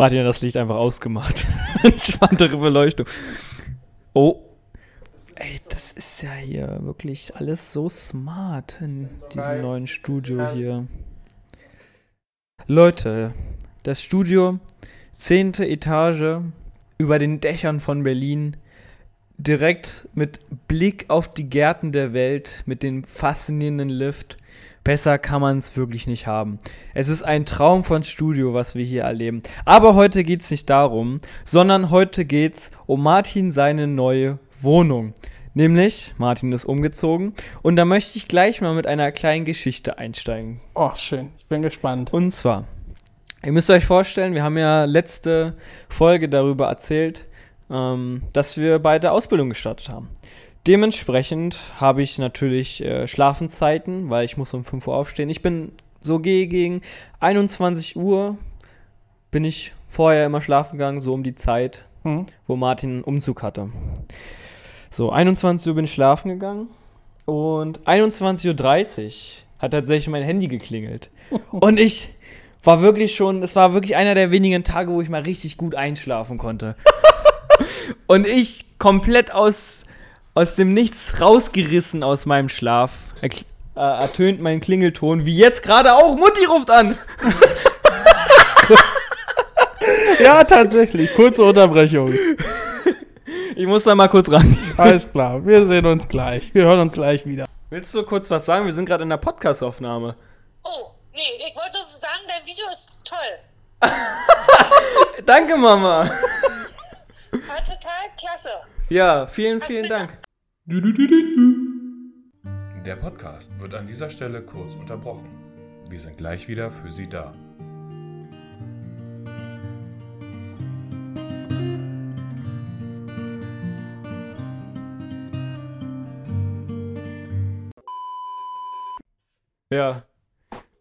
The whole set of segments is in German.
Martin hat das Licht einfach ausgemacht. Entspanntere Beleuchtung. Oh. Ey, das ist ja hier wirklich alles so smart in diesem neuen Studio hier. Leute, das Studio, zehnte Etage, über den Dächern von Berlin, direkt mit Blick auf die Gärten der Welt, mit dem faszinierenden Lift. Besser kann man es wirklich nicht haben. Es ist ein Traum von Studio, was wir hier erleben. Aber heute geht es nicht darum, sondern heute geht es um Martin seine neue Wohnung. Nämlich, Martin ist umgezogen und da möchte ich gleich mal mit einer kleinen Geschichte einsteigen. Oh, schön. Ich bin gespannt. Und zwar, ihr müsst euch vorstellen, wir haben ja letzte Folge darüber erzählt, ähm, dass wir beide Ausbildung gestartet haben. Dementsprechend habe ich natürlich äh, Schlafenszeiten, weil ich muss um 5 Uhr aufstehen. Ich bin so gegen 21 Uhr bin ich vorher immer schlafen gegangen, so um die Zeit, Hm? wo Martin einen Umzug hatte. So, 21 Uhr bin ich schlafen gegangen und 21.30 Uhr hat tatsächlich mein Handy geklingelt. Und ich war wirklich schon, es war wirklich einer der wenigen Tage, wo ich mal richtig gut einschlafen konnte. und ich komplett aus, aus dem Nichts rausgerissen aus meinem Schlaf. erkl- Äh, ertönt mein Klingelton, wie jetzt gerade auch. Mutti ruft an. Ja, tatsächlich. Kurze Unterbrechung. Ich muss da mal kurz ran. Alles klar. Wir sehen uns gleich. Wir hören uns gleich wieder. Willst du kurz was sagen? Wir sind gerade in der Podcast-Aufnahme. Oh, nee, ich wollte nur sagen, dein Video ist toll. Danke, Mama. War total klasse. Ja, vielen, vielen Dank. Der Podcast wird an dieser Stelle kurz unterbrochen. Wir sind gleich wieder für Sie da. Ja.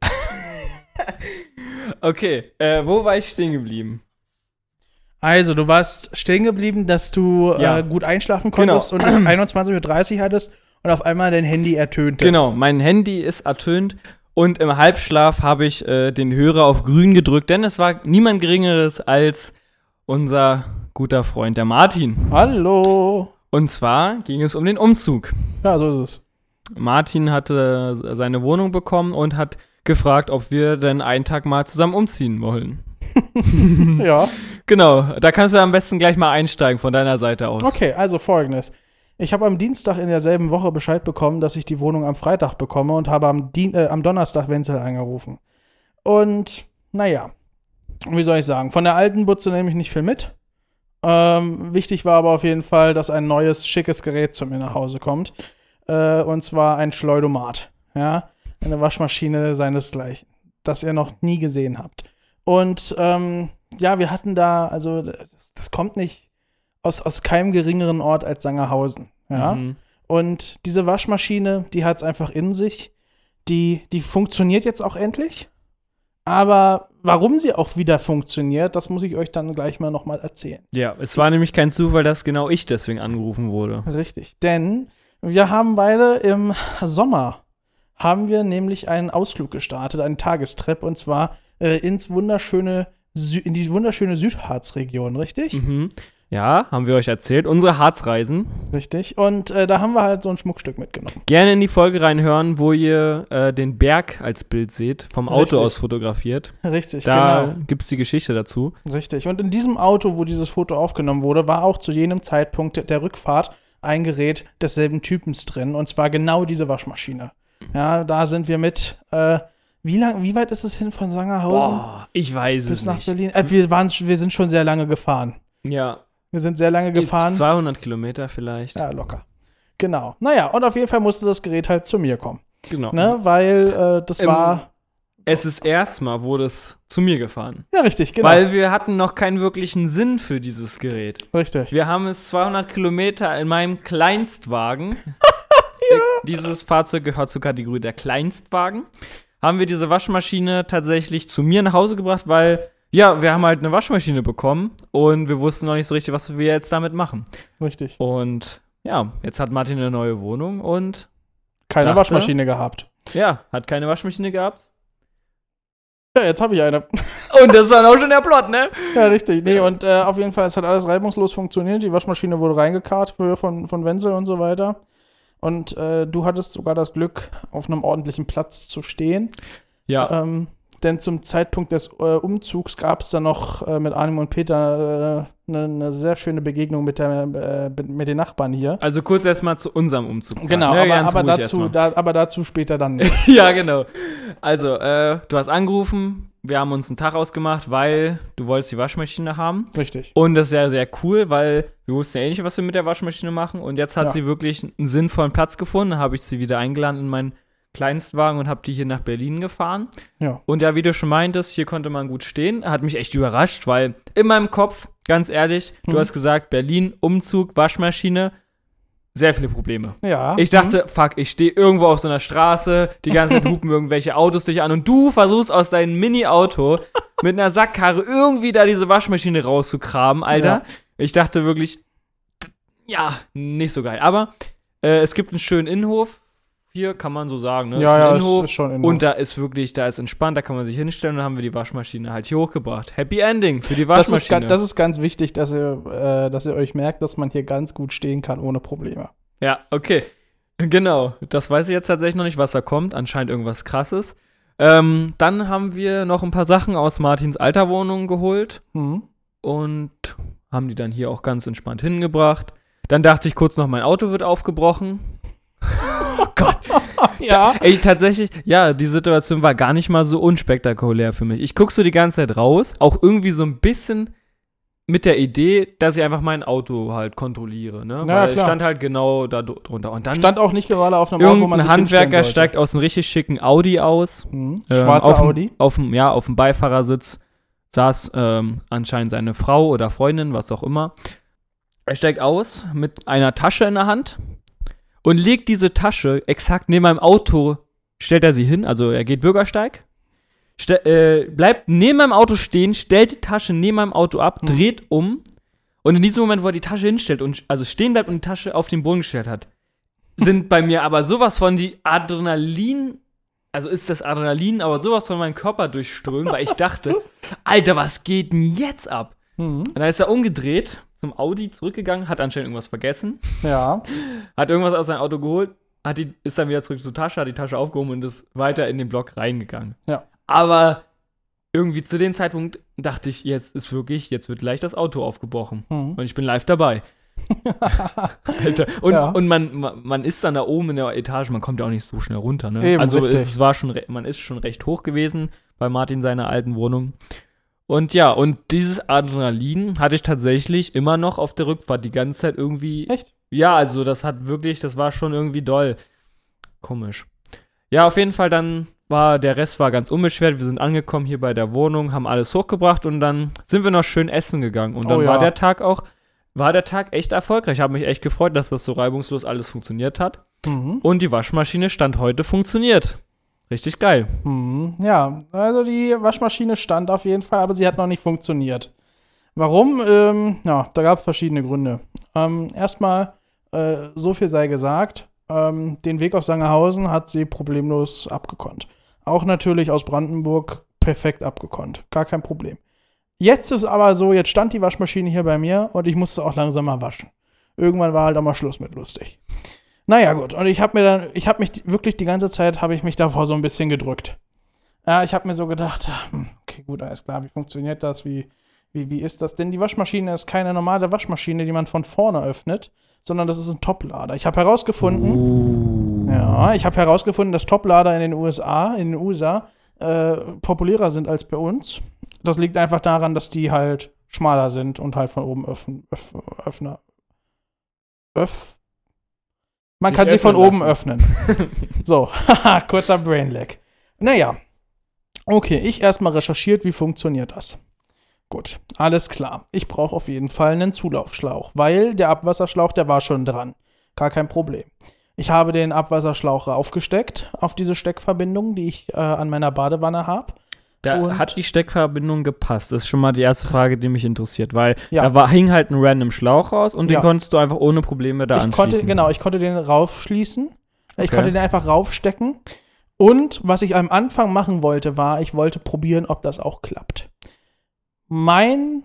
okay, äh, wo war ich stehen geblieben? Also, du warst stehen geblieben, dass du Ja. äh, gut einschlafen Genau. konntest und es 21.30 Uhr hattest und auf einmal dein Handy ertönte. Genau, mein Handy ist ertönt und im Halbschlaf habe ich äh, den Hörer auf grün gedrückt, denn es war niemand Geringeres als unser guter Freund, der Martin. Hallo. Und zwar ging es um den Umzug. Ja, so ist es. Martin hatte seine Wohnung bekommen und hat gefragt, ob wir denn einen Tag mal zusammen umziehen wollen. ja. Genau, da kannst du am besten gleich mal einsteigen von deiner Seite aus. Okay, also folgendes. Ich habe am Dienstag in derselben Woche Bescheid bekommen, dass ich die Wohnung am Freitag bekomme und habe am, Dien äh, am Donnerstag Wenzel angerufen. Und naja, wie soll ich sagen, von der alten Butze nehme ich nicht viel mit. Ähm, wichtig war aber auf jeden Fall, dass ein neues, schickes Gerät zu mir nach Hause kommt. Äh, und zwar ein Schleudomat. Ja, eine Waschmaschine seinesgleichen, das ihr noch nie gesehen habt. Und ähm, ja, wir hatten da, also das kommt nicht aus, aus keinem geringeren Ort als Sangerhausen. Ja. Mhm. Und diese Waschmaschine, die hat es einfach in sich. Die, die funktioniert jetzt auch endlich. Aber warum sie auch wieder funktioniert, das muss ich euch dann gleich mal nochmal erzählen. Ja, es war nämlich kein Zufall, dass genau ich deswegen angerufen wurde. Richtig. Denn wir haben beide im Sommer haben wir nämlich einen Ausflug gestartet, einen Tagestrip, und zwar äh, ins wunderschöne, Sü in die wunderschöne Südharzregion, richtig? Mhm. Ja, haben wir euch erzählt. Unsere Harzreisen. Richtig. Und äh, da haben wir halt so ein Schmuckstück mitgenommen. Gerne in die Folge reinhören, wo ihr äh, den Berg als Bild seht, vom Auto Richtig. aus fotografiert. Richtig, Da genau. gibt es die Geschichte dazu. Richtig. Und in diesem Auto, wo dieses Foto aufgenommen wurde, war auch zu jenem Zeitpunkt der Rückfahrt ein Gerät desselben Typens drin. Und zwar genau diese Waschmaschine. Ja, da sind wir mit. Äh, wie lang, wie weit ist es hin von Sangerhausen Boah, ich weiß bis es nach nicht. Berlin? Äh, wir, waren, wir sind schon sehr lange gefahren. Ja, Wir sind sehr lange gefahren. 200 Kilometer vielleicht. Ja, locker. Genau. Naja, und auf jeden Fall musste das Gerät halt zu mir kommen. Genau. Ne? Weil äh, das Ähm, war. Es ist erstmal wurde es zu mir gefahren. Ja, richtig, genau. Weil wir hatten noch keinen wirklichen Sinn für dieses Gerät. richtig. Wir haben es 200 Kilometer in meinem Kleinstwagen. Äh, Dieses Fahrzeug gehört zur Kategorie der Kleinstwagen. Haben wir diese Waschmaschine tatsächlich zu mir nach Hause gebracht, weil, ja, wir haben halt eine Waschmaschine bekommen und wir wussten noch nicht so richtig, was wir jetzt damit machen. Richtig. Und ja, jetzt hat Martin eine neue Wohnung und Keine dachte- Waschmaschine gehabt. ja, hat keine Waschmaschine gehabt. Ja, jetzt habe ich eine. Und das ist dann auch schon der Plot, ne? Ja, richtig. Nee, und äh, auf jeden Fall, es hat alles reibungslos funktioniert. Die Waschmaschine wurde reingekarrt für, von, von Wenzel und so weiter. Und äh, du hattest sogar das Glück, auf einem ordentlichen Platz zu stehen. Ja. Ähm, denn zum Zeitpunkt des äh, Umzugs gab es dann noch äh, mit Arnim und Peter eine ne sehr schöne Begegnung mit, der, äh, mit den Nachbarn hier. Also kurz erstmal zu unserem Umzug. Genau, ne? aber, aber, dazu, da, aber dazu später dann nicht. ja, genau. Also, äh, du hast angerufen, wir haben uns einen Tag ausgemacht, weil du wolltest die Waschmaschine haben. Richtig. Und das ist ja sehr cool, weil wir wussten ja eh nicht, was wir mit der Waschmaschine machen. Und jetzt hat Ja. sie wirklich einen sinnvollen Platz gefunden. Habe ich sie wieder eingeladen in meinen Kleinstwagen und habe die hier nach Berlin gefahren. Ja. Und ja, wie du schon meintest, hier konnte man gut stehen. Hat mich echt überrascht, weil in meinem Kopf, ganz ehrlich, Mhm. du hast gesagt, Berlin, Umzug, Waschmaschine, sehr viele Probleme. Ja. Ich dachte, fuck, ich stehe irgendwo auf so einer Straße, die ganze Zeit hupen irgendwelche Autos dich an und du versuchst aus deinem Mini-Auto mit einer Sackkarre irgendwie da diese Waschmaschine rauszukramen, Alter. Ja. Ich dachte wirklich, ja, nicht so geil. Aber äh, es gibt einen schönen Innenhof. Hier kann man so sagen, ne? Ja, ein ja, Innenhof. ist schon Innenhof. Und da ist wirklich, da ist entspannt, da kann man sich hinstellen und dann haben wir die Waschmaschine halt hier hochgebracht. Happy Ending für die das, ist, Waschmaschine. das ist ganz wichtig, dass ihr, äh, dass ihr euch merkt, dass man hier ganz gut stehen kann ohne Probleme. Ja, okay. Genau. Das weiß ich jetzt tatsächlich noch nicht, was da kommt. Anscheinend irgendwas krasses. Ähm, dann haben wir noch ein paar Sachen aus Martins alter Wohnung geholt Mhm. und haben die dann hier auch ganz entspannt hingebracht. Dann dachte ich kurz noch, mein Auto wird aufgebrochen. Gott. Ja. Ey, tatsächlich, ja, die Situation war gar nicht mal so unspektakulär für mich. Ich guck so die ganze Zeit raus, auch irgendwie so ein bisschen mit der Idee, dass ich einfach mein Auto halt kontrolliere, ne? Ja, Weil ich stand halt genau da dr- drunter. Und dann Stand auch nicht gerade auf einem Ort, wo man sich Handwerker hinstellen sollte. steigt aus einem richtig schicken Audi aus. Mhm. Ähm, Schwarzer auf dem- Audi. Auf dem, ja, auf dem Beifahrersitz saß ähm, anscheinend seine Frau oder Freundin, was auch immer. Er steigt aus mit einer Tasche in der Hand und legt diese Tasche exakt neben meinem Auto, stellt er sie hin, also er geht Bürgersteig, ste äh, bleibt neben meinem Auto stehen, stellt die Tasche neben meinem Auto ab, Hm. dreht um und in diesem Moment, wo er die Tasche hinstellt und also stehen bleibt und die Tasche auf den Boden gestellt hat, sind bei mir aber sowas von die Adrenalin, also ist das Adrenalin, aber sowas von meinem Körper durchströmt, weil ich dachte, Alter, was geht denn jetzt ab? Mhm. Und dann ist er umgedreht, zum Audi zurückgegangen, hat anscheinend irgendwas vergessen, Ja. hat irgendwas aus seinem Auto geholt, hat die, ist dann wieder zurück zur Tasche, hat die Tasche aufgehoben und ist weiter in den Block reingegangen. Ja. Aber irgendwie zu dem Zeitpunkt dachte ich, jetzt ist wirklich, jetzt wird gleich das Auto aufgebrochen. Mhm. Und ich bin live dabei. Alter. Und, Ja. und man, man, ist dann da oben in der Etage, man kommt ja auch nicht so schnell runter. Ne? Eben, also richtig. es war schon, man ist schon recht hoch gewesen bei Martin seiner alten Wohnung. Und ja, und dieses Adrenalin hatte ich tatsächlich immer noch auf der Rückfahrt die ganze Zeit irgendwie. Echt? Ja, also das hat wirklich, das war schon irgendwie doll. Komisch. Ja, auf jeden Fall dann war, der Rest war ganz unbeschwert. Wir sind angekommen hier bei der Wohnung, haben alles hochgebracht und dann sind wir noch schön essen gegangen. Und dann Oh ja. war der Tag auch, war der Tag echt erfolgreich. Ich habe mich echt gefreut, dass das so reibungslos alles funktioniert hat. Mhm. Und die Waschmaschine stand heute funktioniert. Richtig geil. Mhm. Ja, also die Waschmaschine stand auf jeden Fall, aber sie hat noch nicht funktioniert. Warum? Ähm, ja, da gab es verschiedene Gründe. Ähm, erstmal, äh, so viel sei gesagt, ähm, den Weg aus Sangerhausen hat sie problemlos abgekonnt. Auch natürlich aus Brandenburg perfekt abgekonnt. Gar kein Problem. Jetzt ist aber so, jetzt stand die Waschmaschine hier bei mir und ich musste auch langsam mal waschen. Irgendwann war halt auch mal Schluss mit lustig. Naja, gut. Und ich habe mir dann, ich habe mich wirklich die ganze Zeit, habe ich mich davor so ein bisschen gedrückt. Ja, ich habe mir so gedacht, hm, okay, gut, alles klar, wie funktioniert das? Wie, wie, wie ist das? Denn die Waschmaschine ist keine normale Waschmaschine, die man von vorne öffnet, sondern das ist ein Toplader. Ich habe herausgefunden, ja, ich habe herausgefunden, dass Toplader in den USA, in den USA, äh, populärer sind als bei uns. Das liegt einfach daran, dass die halt schmaler sind und halt von oben öffnen, öff, öffner. Öff. Man kann sie von oben lassen. öffnen. so, haha, kurzer Brainlag. Naja. Okay, ich erstmal recherchiert, wie funktioniert das. Gut, alles klar. Ich brauche auf jeden Fall einen Zulaufschlauch, weil der Abwasserschlauch, der war schon dran. Gar kein Problem. Ich habe den Abwasserschlauch raufgesteckt auf diese Steckverbindung, die ich äh, an meiner Badewanne habe. Da Und- hat die Steckverbindung gepasst. Das ist schon mal die erste Frage, die mich interessiert, weil Ja. da war, hing halt ein random Schlauch raus und Ja. den konntest du einfach ohne Probleme da ich anschließen. konnte, genau, ich konnte den raufschließen. Ich Okay. konnte den einfach raufstecken. Und was ich am Anfang machen wollte, war, ich wollte probieren, ob das auch klappt. Mein,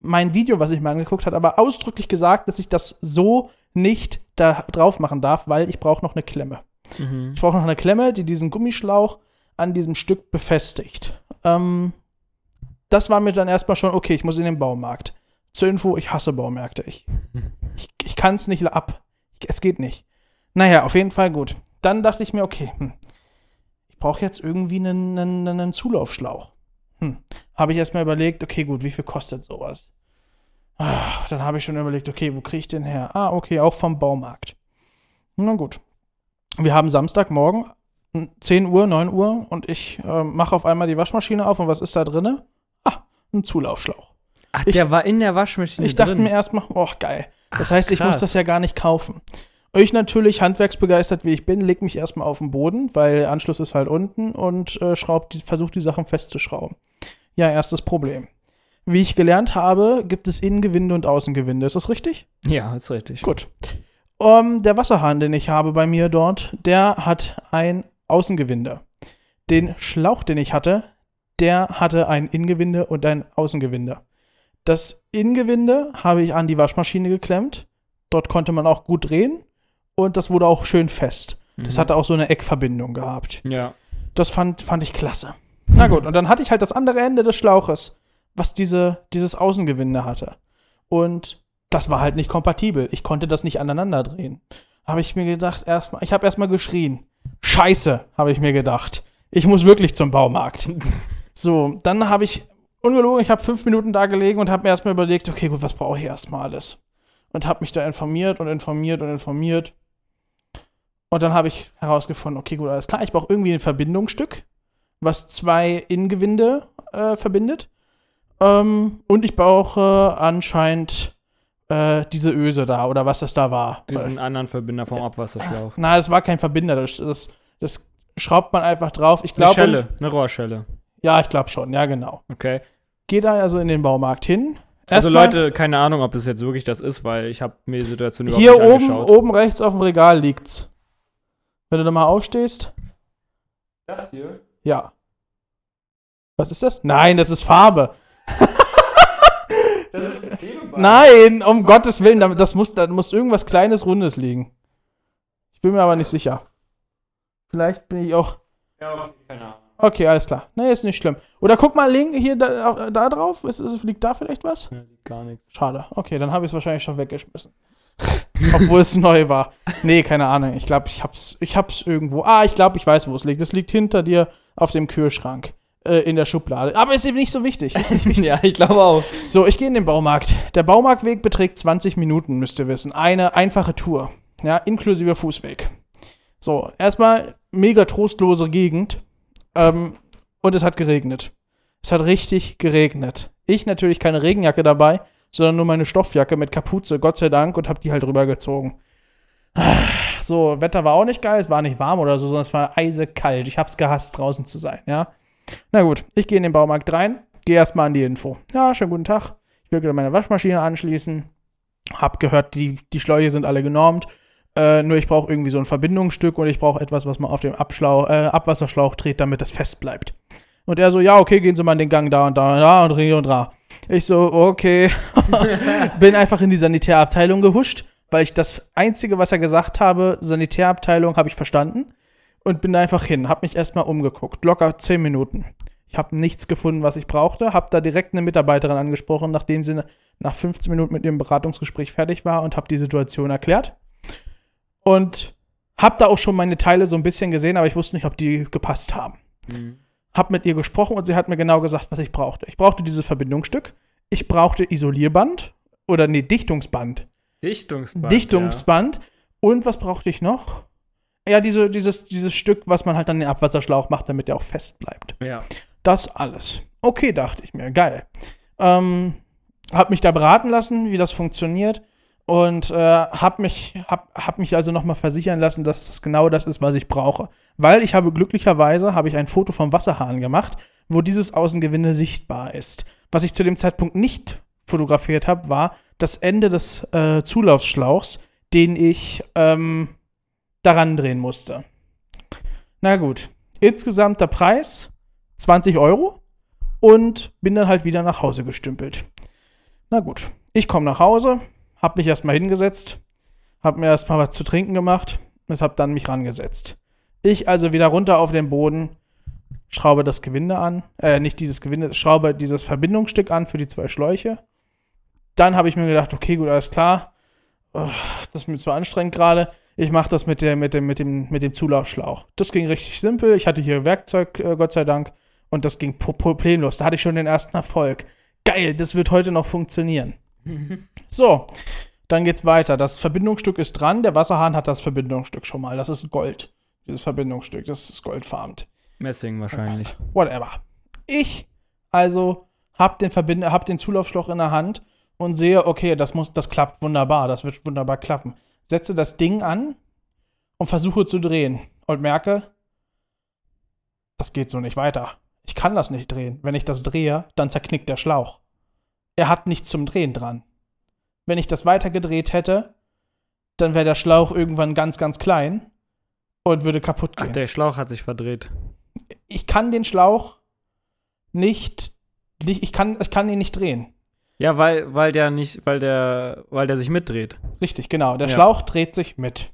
mein Video, was ich mir angeguckt habe, aber ausdrücklich gesagt, dass ich das so nicht da drauf machen darf, weil ich brauche noch eine Klemme. Mhm. Ich brauche noch eine Klemme, die diesen Gummischlauch an diesem Stück befestigt. Ähm, das war mir dann erstmal schon, okay, ich muss in den Baumarkt. Zur Info, ich hasse Baumärkte. Ich, ich, ich kann es nicht ab. Ich, es geht nicht. Naja, auf jeden Fall gut. Dann dachte ich mir, okay, hm, ich brauche jetzt irgendwie einen, einen, einen Zulaufschlauch. Hm. Habe ich erstmal überlegt, okay, gut, wie viel kostet sowas? Ach, dann habe ich schon überlegt, okay, wo kriege ich den her? Ah, okay, auch vom Baumarkt. Na gut. Wir haben Samstagmorgen, 10 Uhr, 9 Uhr und ich äh, mache auf einmal die Waschmaschine auf und was ist da drinne? Ah, ein Zulaufschlauch. Ach, Ich- der war in der Waschmaschine Ich dachte drin. mir erstmal, oh, geil. Das Ach, heißt, ich muss krass. das ja gar nicht kaufen. Ich natürlich, handwerksbegeistert wie ich bin, leg mich erstmal auf den Boden, weil Anschluss ist halt unten und äh, schraubt die, versucht die Sachen festzuschrauben. Ja, erstes Problem. Wie ich gelernt habe, gibt es Innengewinde und Außengewinde. Ist das richtig? Ja, ist richtig. Gut. Um, der Wasserhahn, den ich habe bei mir dort, der hat ein Außengewinde. Den Schlauch, den ich hatte, der hatte ein Innengewinde und ein Außengewinde. Das Innengewinde habe ich an die Waschmaschine geklemmt. Dort konnte man auch gut drehen und das wurde auch schön fest. Das Mhm. hatte auch so eine Eckverbindung gehabt. Ja. Das fand, fand ich klasse. Na gut, und dann hatte ich halt das andere Ende des Schlauches, was diese, dieses Außengewinde hatte. Und das war halt nicht kompatibel. Ich konnte das nicht aneinander drehen. Habe ich mir gedacht, erstmal, ich habe erstmal geschrien. Scheiße, habe ich mir gedacht. Ich muss wirklich zum Baumarkt. so, dann habe ich, ungelogen, ich habe fünf Minuten da gelegen und habe mir erstmal überlegt, okay, gut, was brauche ich erstmal alles? Und habe mich da informiert und informiert und informiert. Und dann habe ich herausgefunden, okay, gut, alles klar, ich brauche irgendwie ein Verbindungsstück, was zwei Innengewinde äh, verbindet. Ähm, und ich brauche anscheinend äh, diese Öse da oder was das da war. Diesen anderen Verbinder vom Abwasserschlauch. Na, das war kein Verbinder, das, das, das schraubt man einfach drauf. Ich Eine glaube. Schelle, eine Rohrschelle. Ja, ich glaube schon, ja, genau. Okay. Geh da also in den Baumarkt hin. Also Erstmal Leute, keine Ahnung, ob das jetzt wirklich das ist, weil ich habe mir die Situation überhaupt hier nicht oben, angeschaut. oben rechts auf dem Regal liegt's. Wenn du da mal aufstehst. Das hier? Ja. Was ist das? Nein, das ist Farbe. Das ist Nein, um Gottes Willen, da- das muss, da muss irgendwas Kleines, Rundes liegen. Ich bin mir aber nicht sicher. Vielleicht bin ich auch. Ja, okay, keine Ahnung. Okay, alles klar. Nee, ist nicht schlimm. Oder guck mal link hier da, da drauf. Ist, ist, liegt da vielleicht was? Liegt gar nichts. Schade. Okay, dann habe ich es wahrscheinlich schon weggeschmissen. Obwohl es neu war. Nee, keine Ahnung. Ich glaube, ich hab's, ich hab's irgendwo. Ah, ich glaube, ich weiß, wo es liegt. Es liegt hinter dir auf dem Kühlschrank. Äh, in der Schublade. Aber ist eben nicht so wichtig. Ist nicht wichtig. ja, ich glaube auch. So, ich gehe in den Baumarkt. Der Baumarktweg beträgt 20 Minuten, müsst ihr wissen. Eine einfache Tour. Ja, inklusive Fußweg. So, erstmal mega trostlose Gegend. Ähm, und es hat geregnet. Es hat richtig geregnet. Ich natürlich keine Regenjacke dabei, sondern nur meine Stoffjacke mit Kapuze, Gott sei Dank, und hab die halt rübergezogen. So, Wetter war auch nicht geil, es war nicht warm oder so, sondern es war eisekalt. Ich hab's gehasst, draußen zu sein, ja. Na gut, ich gehe in den Baumarkt rein, gehe erstmal an die Info. Ja, schönen guten Tag. Ich will gerade meine Waschmaschine anschließen. Hab gehört, die, die Schläuche sind alle genormt. Äh, nur ich brauche irgendwie so ein Verbindungsstück und ich brauche etwas, was man auf dem Abschlauch, äh, Abwasserschlauch dreht, damit das fest bleibt. Und er so, ja, okay, gehen Sie mal in den Gang da und da und da und hier und da. Ich so, okay. Bin einfach in die Sanitärabteilung gehuscht, weil ich das Einzige, was er gesagt habe, Sanitärabteilung, habe ich verstanden. Und bin da einfach hin, hab mich erstmal umgeguckt. Locker 10 Minuten. Ich habe nichts gefunden, was ich brauchte. Hab da direkt eine Mitarbeiterin angesprochen, nachdem sie nach 15 Minuten mit ihrem Beratungsgespräch fertig war und habe die Situation erklärt. Und hab da auch schon meine Teile so ein bisschen gesehen, aber ich wusste nicht, ob die gepasst haben. Mhm. Hab mit ihr gesprochen und sie hat mir genau gesagt, was ich brauchte. Ich brauchte dieses Verbindungsstück. Ich brauchte Isolierband oder nee, Dichtungsband. Dichtungsband. Dichtungsband. Und was brauchte ich noch? Ja, diese, dieses, dieses Stück, was man halt an den Abwasserschlauch macht, damit der auch fest bleibt. Ja. Das alles. Okay, dachte ich mir. Geil. Ähm, hab mich da beraten lassen, wie das funktioniert. Und äh, hab, mich, hab, hab mich also nochmal versichern lassen, dass es genau das ist, was ich brauche. Weil ich habe glücklicherweise habe ich ein Foto vom Wasserhahn gemacht, wo dieses Außengewinde sichtbar ist. Was ich zu dem Zeitpunkt nicht fotografiert habe, war das Ende des äh, Zulaufsschlauchs, den ich ähm, daran drehen musste. Na gut. Insgesamt der Preis 20 Euro und bin dann halt wieder nach Hause gestümpelt. Na gut. Ich komme nach Hause, hab mich erstmal hingesetzt, hab mir erstmal was zu trinken gemacht und hab dann mich rangesetzt. Ich also wieder runter auf den Boden, schraube das Gewinde an, äh, nicht dieses Gewinde, schraube dieses Verbindungsstück an für die zwei Schläuche. Dann habe ich mir gedacht, okay, gut, alles klar. Oh, das ist mir zu anstrengend gerade. Ich mache das mit, der, mit, dem, mit, dem, mit dem Zulaufschlauch. Das ging richtig simpel. Ich hatte hier Werkzeug, äh, Gott sei Dank. Und das ging problemlos. Da hatte ich schon den ersten Erfolg. Geil, das wird heute noch funktionieren. so, dann geht's weiter. Das Verbindungsstück ist dran. Der Wasserhahn hat das Verbindungsstück schon mal. Das ist Gold. Dieses Verbindungsstück, das ist goldfarbt. Messing wahrscheinlich. Whatever. Ich also hab den, Verbind hab den Zulaufschlauch in der Hand und sehe, okay, das muss, das klappt wunderbar, das wird wunderbar klappen. Setze das Ding an und versuche zu drehen und merke, das geht so nicht weiter. Ich kann das nicht drehen. Wenn ich das drehe, dann zerknickt der Schlauch. Er hat nichts zum Drehen dran. Wenn ich das weiter gedreht hätte, dann wäre der Schlauch irgendwann ganz, ganz klein und würde kaputt gehen. Ach, der Schlauch hat sich verdreht. ich kann den Schlauch nicht, ich, kann, ich kann ihn nicht drehen. Ja, weil, weil der nicht, weil der, weil der sich mitdreht. Richtig, genau. Der Ja. Schlauch dreht sich mit.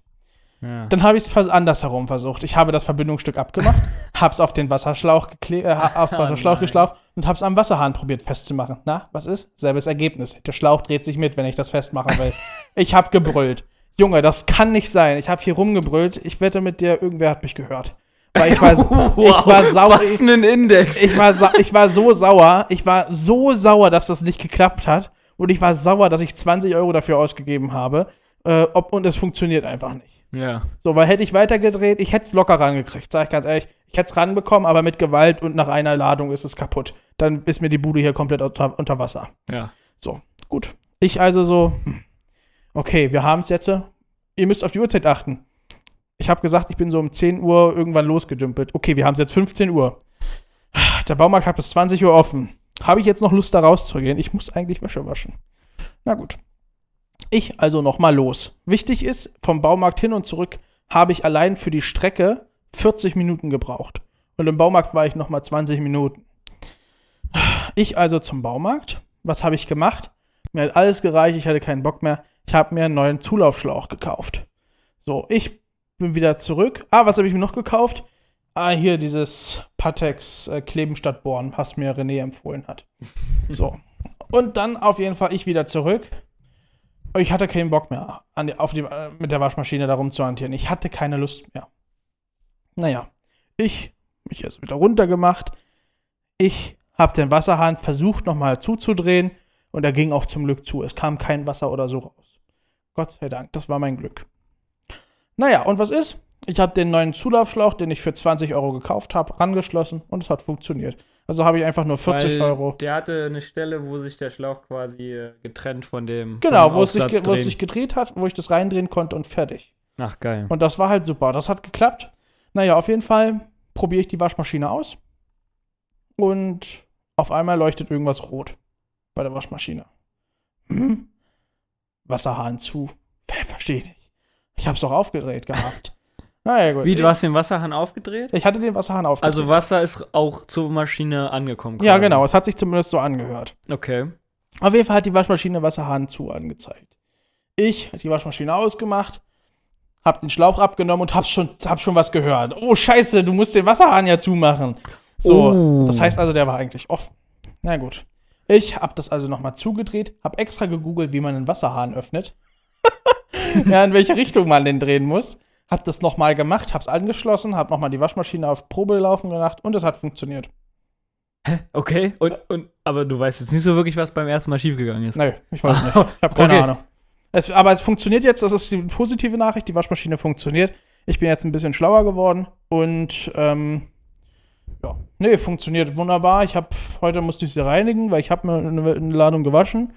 Ja. Dann habe ich es andersherum versucht. Ich habe das Verbindungsstück abgemacht, habe es auf den Wasserschlauch gekle äh, aufs Wasserschlauch nein. geschlaucht und habe es am Wasserhahn probiert festzumachen. Na, was ist? Selbes Ergebnis. Der Schlauch dreht sich mit, wenn ich das festmachen will. ich habe gebrüllt. Junge, das kann nicht sein. Ich habe hier rumgebrüllt. Ich wette mit dir, irgendwer hat mich gehört. Weil ich war, ich war sauer. Was ein Index. Ich war, ich war so sauer, ich war so sauer, dass das nicht geklappt hat. Und ich war sauer, dass ich 20 Euro dafür ausgegeben habe. Äh, ob, und es funktioniert einfach nicht. ja. So, weil hätte ich weitergedreht, ich hätte es locker rangekriegt, sag ich ganz ehrlich. Ich hätte es ranbekommen, aber mit Gewalt und nach einer Ladung ist es kaputt. Dann ist mir die Bude hier komplett unter, unter Wasser. Ja. So, gut. Ich also so, hm, okay, wir haben es jetzt. Ihr müsst auf die Uhrzeit achten. Ich habe gesagt, ich bin so um 10 Uhr irgendwann losgedümpelt. Okay, wir haben es jetzt 15 Uhr. Der Baumarkt hat bis 20 Uhr offen. Habe ich jetzt noch Lust, da rauszugehen? Ich muss eigentlich Wäsche waschen. Na gut. Ich also noch mal los. Wichtig ist, vom Baumarkt hin und zurück habe ich allein für die Strecke 40 Minuten gebraucht. Und im Baumarkt war ich noch mal 20 Minuten. Ich also zum Baumarkt. Was habe ich gemacht? Mir hat alles gereicht, ich hatte keinen Bock mehr. Ich habe mir einen neuen Zulaufschlauch gekauft. So, ich bin wieder zurück. Ah, was habe ich mir noch gekauft? Ah, hier dieses Patex äh, Kleben statt Bohren, was mir René empfohlen hat. So. Und dann auf jeden Fall ich wieder zurück. Ich hatte keinen Bock mehr, an die, auf die, äh, mit der Waschmaschine da rumzuhantieren. Ich hatte keine Lust mehr. Naja, ich mich erst wieder runtergemacht. Ich habe den Wasserhahn versucht nochmal zuzudrehen und er ging auch zum Glück zu. Es kam kein Wasser oder so raus. Gott sei Dank, das war mein Glück. Naja, und was ist? Ich habe den neuen Zulaufschlauch, den ich für 20 Euro gekauft habe, rangeschlossen und es hat funktioniert. Also habe ich einfach nur 40 Weil Euro. Der hatte eine Stelle, wo sich der Schlauch quasi äh, getrennt von dem. Genau, wo es, sich, wo es sich gedreht hat, wo ich das reindrehen konnte und fertig. Ach, geil. Und das war halt super. Das hat geklappt. Naja, auf jeden Fall probiere ich die Waschmaschine aus. Und auf einmal leuchtet irgendwas rot bei der Waschmaschine. Hm? Wasserhahn zu. Wer versteht nicht. Ich hab's doch aufgedreht gehabt. naja, gut. Wie, du hast den Wasserhahn aufgedreht? Ich hatte den Wasserhahn aufgedreht. Also Wasser ist auch zur Maschine angekommen. Ja, quasi. genau. Es hat sich zumindest so angehört. Okay. Auf jeden Fall hat die Waschmaschine Wasserhahn zu angezeigt. Ich habe die Waschmaschine ausgemacht, hab den Schlauch abgenommen und hab schon, hab schon was gehört. Oh, scheiße, du musst den Wasserhahn ja zumachen. So, Oh. das heißt also, der war eigentlich offen. Na gut. Ich hab das also nochmal zugedreht, hab extra gegoogelt, wie man einen Wasserhahn öffnet. ja, in welche Richtung man den drehen muss. Hab das nochmal gemacht, hab's angeschlossen, hab nochmal die Waschmaschine auf Probe laufen gemacht und es hat funktioniert. Okay. Und, und, aber du weißt jetzt nicht so wirklich, was beim ersten Mal schiefgegangen ist. Nö, ich weiß nicht. Ich habe keine Okay. Ahnung. Es, aber es funktioniert jetzt, das ist die positive Nachricht, die Waschmaschine funktioniert. Ich bin jetzt ein bisschen schlauer geworden und ähm, ja, nee, funktioniert wunderbar. Ich habe heute musste ich sie reinigen, weil ich habe mir eine, eine Ladung gewaschen,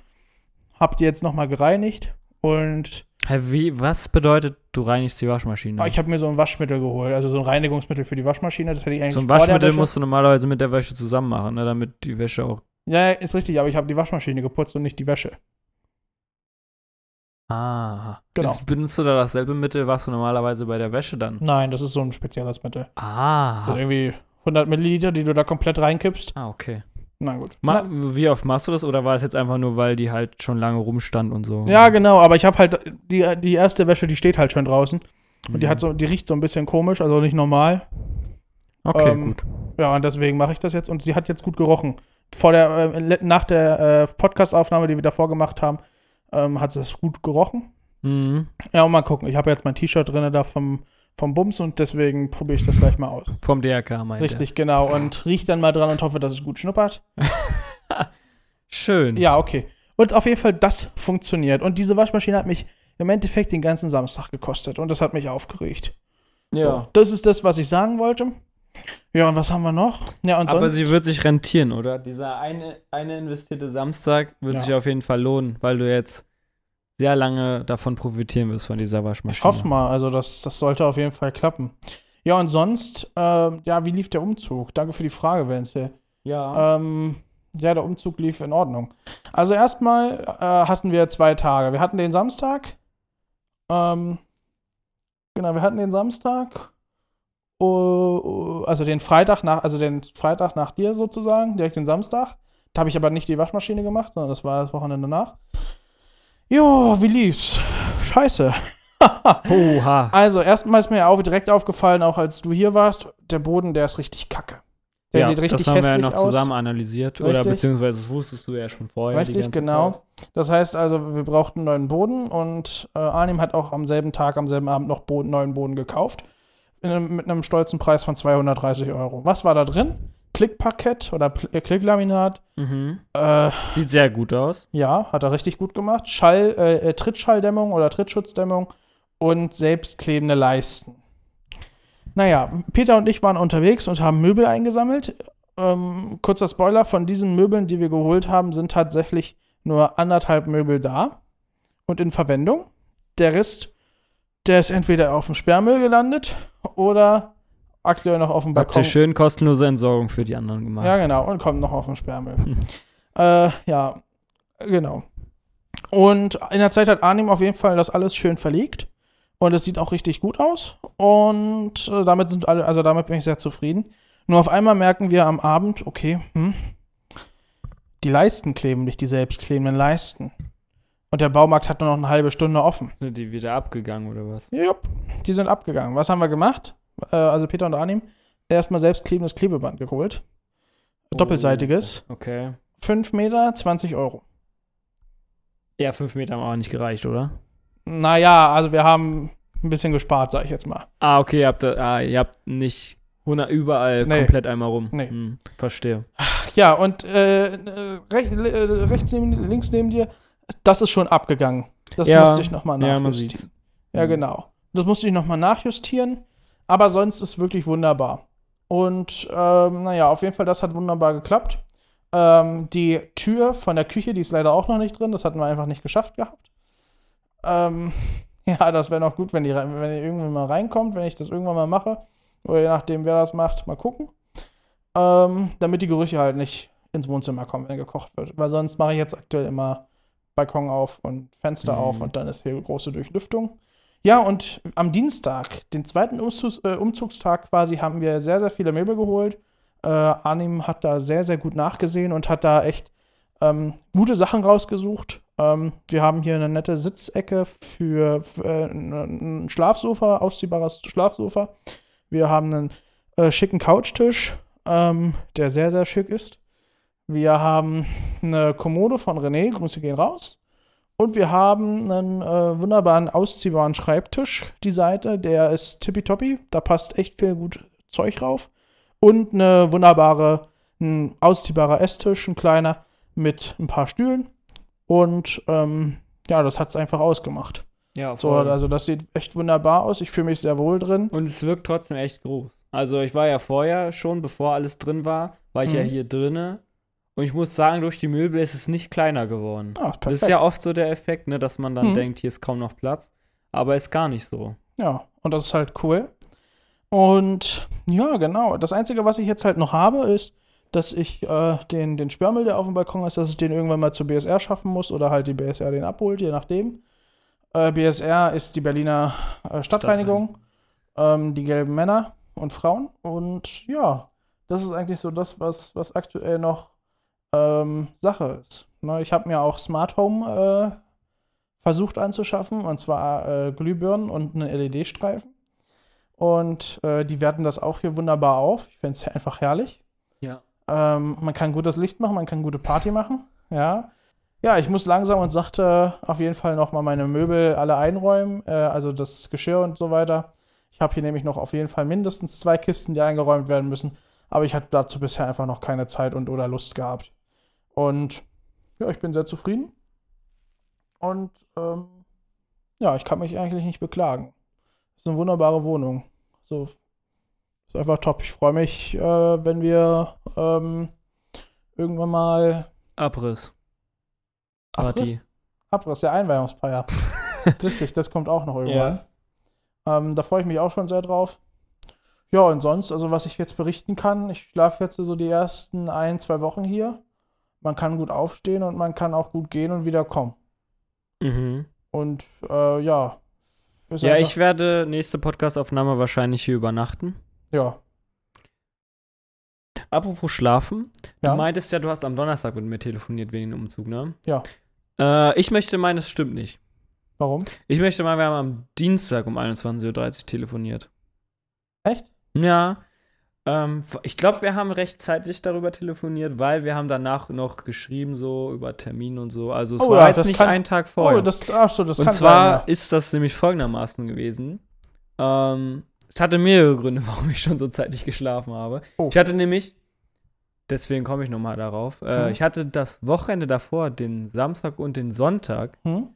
habe die jetzt noch mal gereinigt und Hä, wie, was bedeutet, du reinigst die Waschmaschine? ah, ich habe mir so ein Waschmittel geholt, also so ein Reinigungsmittel für die Waschmaschine. Das hätte ich eigentlich so ein Waschmittel musst du normalerweise mit der Wäsche zusammen machen, ne, damit die Wäsche auch. Ja, ist richtig, aber ich habe die Waschmaschine geputzt und nicht die Wäsche. Ah. Genau. Ist, benutzt du da dasselbe Mittel, was du normalerweise bei der Wäsche dann? Nein, das ist so ein spezielles Mittel. Ah. Also irgendwie 100 Milliliter, die du da komplett reinkippst. Ah, okay. Na gut. Ma Na, wie oft machst du das oder war es jetzt einfach nur, weil die halt schon lange rumstand und so? ja, genau, aber ich habe halt die, die erste Wäsche, die steht halt schon draußen. Und die Mhm. hat so, die riecht so ein bisschen komisch, also nicht normal. Okay, ähm, gut. Ja, und deswegen mache ich das jetzt und sie hat jetzt gut gerochen. Vor der, äh, nach der äh, Podcast-Aufnahme, die wir davor gemacht haben, ähm, hat es gut gerochen. Mhm. Ja, und mal gucken. Ich habe jetzt mein T-Shirt drin da vom, vom Bums und deswegen probiere ich das gleich mal aus. Vom DRK meinte Richtig, genau. Und riech dann mal dran und hoffe, dass es gut schnuppert. er. Schön. Ja, okay. Und auf jeden Fall, das funktioniert. Und diese Waschmaschine hat mich im Endeffekt den ganzen Samstag gekostet und das hat mich aufgeregt. So, das ist das, was ich sagen wollte. Ja, und was haben wir noch? Ja, und Aber sonst. sie wird sich rentieren, oder? Dieser eine, eine investierte Samstag wird Ja. sich auf jeden Fall lohnen, weil du jetzt sehr lange davon profitieren wirst von dieser Waschmaschine. Ich hoffe mal, also das, das sollte auf jeden Fall klappen. Ja, und sonst, ähm, ja, wie lief der Umzug? Danke für die Frage, Wenzel. Ja. Ähm, ja, der Umzug lief in Ordnung. Also erstmal äh, hatten wir zwei Tage. Wir hatten den Samstag. Ähm, genau, wir hatten den Samstag. uh, also den Freitag nach, also den Freitag nach dir sozusagen, direkt den Samstag. Da habe ich aber nicht die Waschmaschine gemacht, sondern das war das Wochenende nach. Jo, wie lief's? Scheiße. Oha. Also, erstmal ist mir auch direkt aufgefallen, auch als du hier warst, der Boden, der ist richtig kacke. Der ja, sieht richtig das haben wir ja noch aus. zusammen analysiert. Oder Richtig. beziehungsweise das wusstest du ja schon vorher. Richtig, genau. Zeit. Das heißt also, wir brauchten einen neuen Boden und äh, Arnim hat auch am selben Tag, am selben Abend noch Boden, neuen Boden gekauft. In mit einem stolzen Preis von 230 Euro. Was war da drin? Klickparkett oder Pl- äh, Klicklaminat. Mhm. Äh, Sieht sehr gut aus. ja, hat er richtig gut gemacht. Schall, äh, äh, Trittschalldämmung oder Trittschutzdämmung und selbstklebende Leisten. Naja, Peter und ich waren unterwegs und haben Möbel eingesammelt. Ähm, kurzer Spoiler, von diesen Möbeln, die wir geholt haben, sind tatsächlich nur anderthalb Möbel da und in Verwendung. Der Rest, der ist entweder auf dem Sperrmüll gelandet oder aktuell noch auf dem Habt ihr Balkon. schön kostenlose Entsorgung für die anderen gemacht. Ja, genau, und kommt noch auf den Sperrmüll. Hm. äh, ja, genau. Und in der Zeit hat Arnim auf jeden Fall das alles schön verlegt. Und es sieht auch richtig gut aus. Und äh, damit sind alle, also damit bin ich sehr zufrieden. Nur auf einmal merken wir am Abend, okay, hm, die Leisten kleben nicht, die selbstklebenden Leisten. Und der Baumarkt hat nur noch eine halbe Stunde offen. Sind die wieder abgegangen oder was? Jupp, die sind abgegangen. Was haben wir gemacht? Äh, also Peter und Arnim, erstmal selbstklebendes Klebeband geholt. Doppelseitiges. Okay. 5 Meter, 20 Euro. Ja, fünf Meter haben auch nicht gereicht, oder? Naja, also wir haben ein bisschen gespart, sag ich jetzt mal. Ah, okay, ihr habt, ah, ihr habt nicht 100 überall Nee. komplett einmal rum. Nee. Hm, verstehe. Ja, und äh, rech, äh, rechts neben, links neben dir, das ist schon abgegangen. Das Ja, musste ich nochmal ja, man nachjustieren. sieht's. Ja, Mhm. genau. Das musste ich nochmal nachjustieren. Aber sonst ist wirklich wunderbar. Und ähm, naja, auf jeden Fall, das hat wunderbar geklappt. Ähm, die Tür von der Küche, die ist leider auch noch nicht drin. Das hatten wir einfach nicht geschafft gehabt. Ähm, ja, das wäre noch gut, wenn die, wenn die irgendwann mal reinkommt, wenn ich das irgendwann mal mache. Oder je nachdem, wer das macht, mal gucken. Ähm, damit die Gerüche halt nicht ins Wohnzimmer kommen, wenn gekocht wird. Weil sonst mache ich jetzt aktuell immer Balkon auf und Fenster Mhm. auf und dann ist hier große Durchlüftung. Ja, und am Dienstag, den zweiten Umzugs äh, Umzugstag quasi, haben wir sehr, sehr viele Möbel geholt. Äh, Arnim hat da sehr, sehr gut nachgesehen und hat da echt ähm, gute Sachen rausgesucht. Ähm, wir haben hier eine nette Sitzecke für, für äh, ein Schlafsofa, ausziehbares Schlafsofa. Wir haben einen äh, schicken Couchtisch, ähm, der sehr, sehr schick ist. Wir haben eine Kommode von René, Grüße gehen raus. Und wir haben einen äh, wunderbaren ausziehbaren Schreibtisch, die Seite, der ist tippitoppi, da passt echt viel gut Zeug drauf. Und eine wunderbare, ein ausziehbarer Esstisch, ein kleiner, mit ein paar Stühlen. Und ähm, ja, das hat es einfach ausgemacht. Ja, So, also das sieht echt wunderbar aus. Ich fühle mich sehr wohl drin. Und es wirkt trotzdem echt groß. Also ich war ja vorher schon, bevor alles drin war, war ich ja Mhm. hier drinne. Und ich muss sagen, durch die Möbel ist es nicht kleiner geworden. Ah, ist Das ist perfekt. ja oft so der Effekt, ne, dass man dann Mhm. denkt, hier ist kaum noch Platz. Aber ist gar nicht so. Ja, und das ist halt cool. Und ja, genau. Das Einzige, was ich jetzt halt noch habe, ist, dass ich äh, den, den Sperrmüll, der auf dem Balkon ist, dass ich den irgendwann mal zur BSR schaffen muss oder halt die BSR den abholt, je nachdem. Äh, BSR ist die Berliner äh, Stadtreinigung, ähm, die gelben Männer und Frauen. Und ja, das ist eigentlich so das, was, was aktuell noch ähm, Sache ist. Ne, ich habe mir auch Smart Home äh, versucht anzuschaffen, und zwar äh, Glühbirnen und einen LED-Streifen. Und äh, die werten das auch hier wunderbar auf. Ich finde es einfach herrlich. Ja. Ähm, man kann gutes Licht machen, man kann gute Party machen. Ja. Ja, ich muss langsam und sachte auf jeden Fall noch mal meine Möbel alle einräumen, äh, also das Geschirr und so weiter. Ich habe hier nämlich noch auf jeden Fall mindestens zwei Kisten, die eingeräumt werden müssen. Aber ich hatte dazu bisher einfach noch keine Zeit und oder Lust gehabt. Und ja, ich bin sehr zufrieden. Und ähm, ja, ich kann mich eigentlich nicht beklagen. Ist eine wunderbare Wohnung. So, ist einfach top. Ich freue mich, äh, wenn wir ähm, irgendwann mal Abriss. Abriss? Abriss, der Einweihungsfeier. Richtig, das kommt auch noch irgendwann. Ähm, da freue ich mich auch schon sehr drauf. Ja, und sonst, also was ich jetzt berichten kann, ich schlafe jetzt so die ersten ein, zwei Wochen hier. Man kann gut aufstehen und man kann auch gut gehen und wieder kommen. Mhm. Und äh, ja. Ja, ich werde nächste Podcastaufnahme wahrscheinlich hier übernachten. Ja. Apropos Schlafen. Ja. Du meintest ja, du hast am Donnerstag mit mir telefoniert wegen dem Umzug, ne? Ja. Äh, ich möchte meinen, das stimmt nicht. Warum? Ich möchte mal, wir haben am Dienstag um 21.30 Uhr telefoniert. Echt? Ja. Ähm, ich glaube, wir haben rechtzeitig darüber telefoniert, weil wir haben danach noch geschrieben, so über Termin und so. Also es Oh war ja, jetzt nicht kann- ein Tag vorher. Oh, das, ach so, das und kann zwar sein, ist das nämlich folgendermaßen gewesen. Ähm, es hatte mehrere Gründe, warum ich schon so zeitig geschlafen habe. Oh. Ich hatte nämlich, deswegen komme ich nochmal darauf, äh, Mhm. ich hatte das Wochenende davor, den Samstag und den Sonntag, ja. Hm?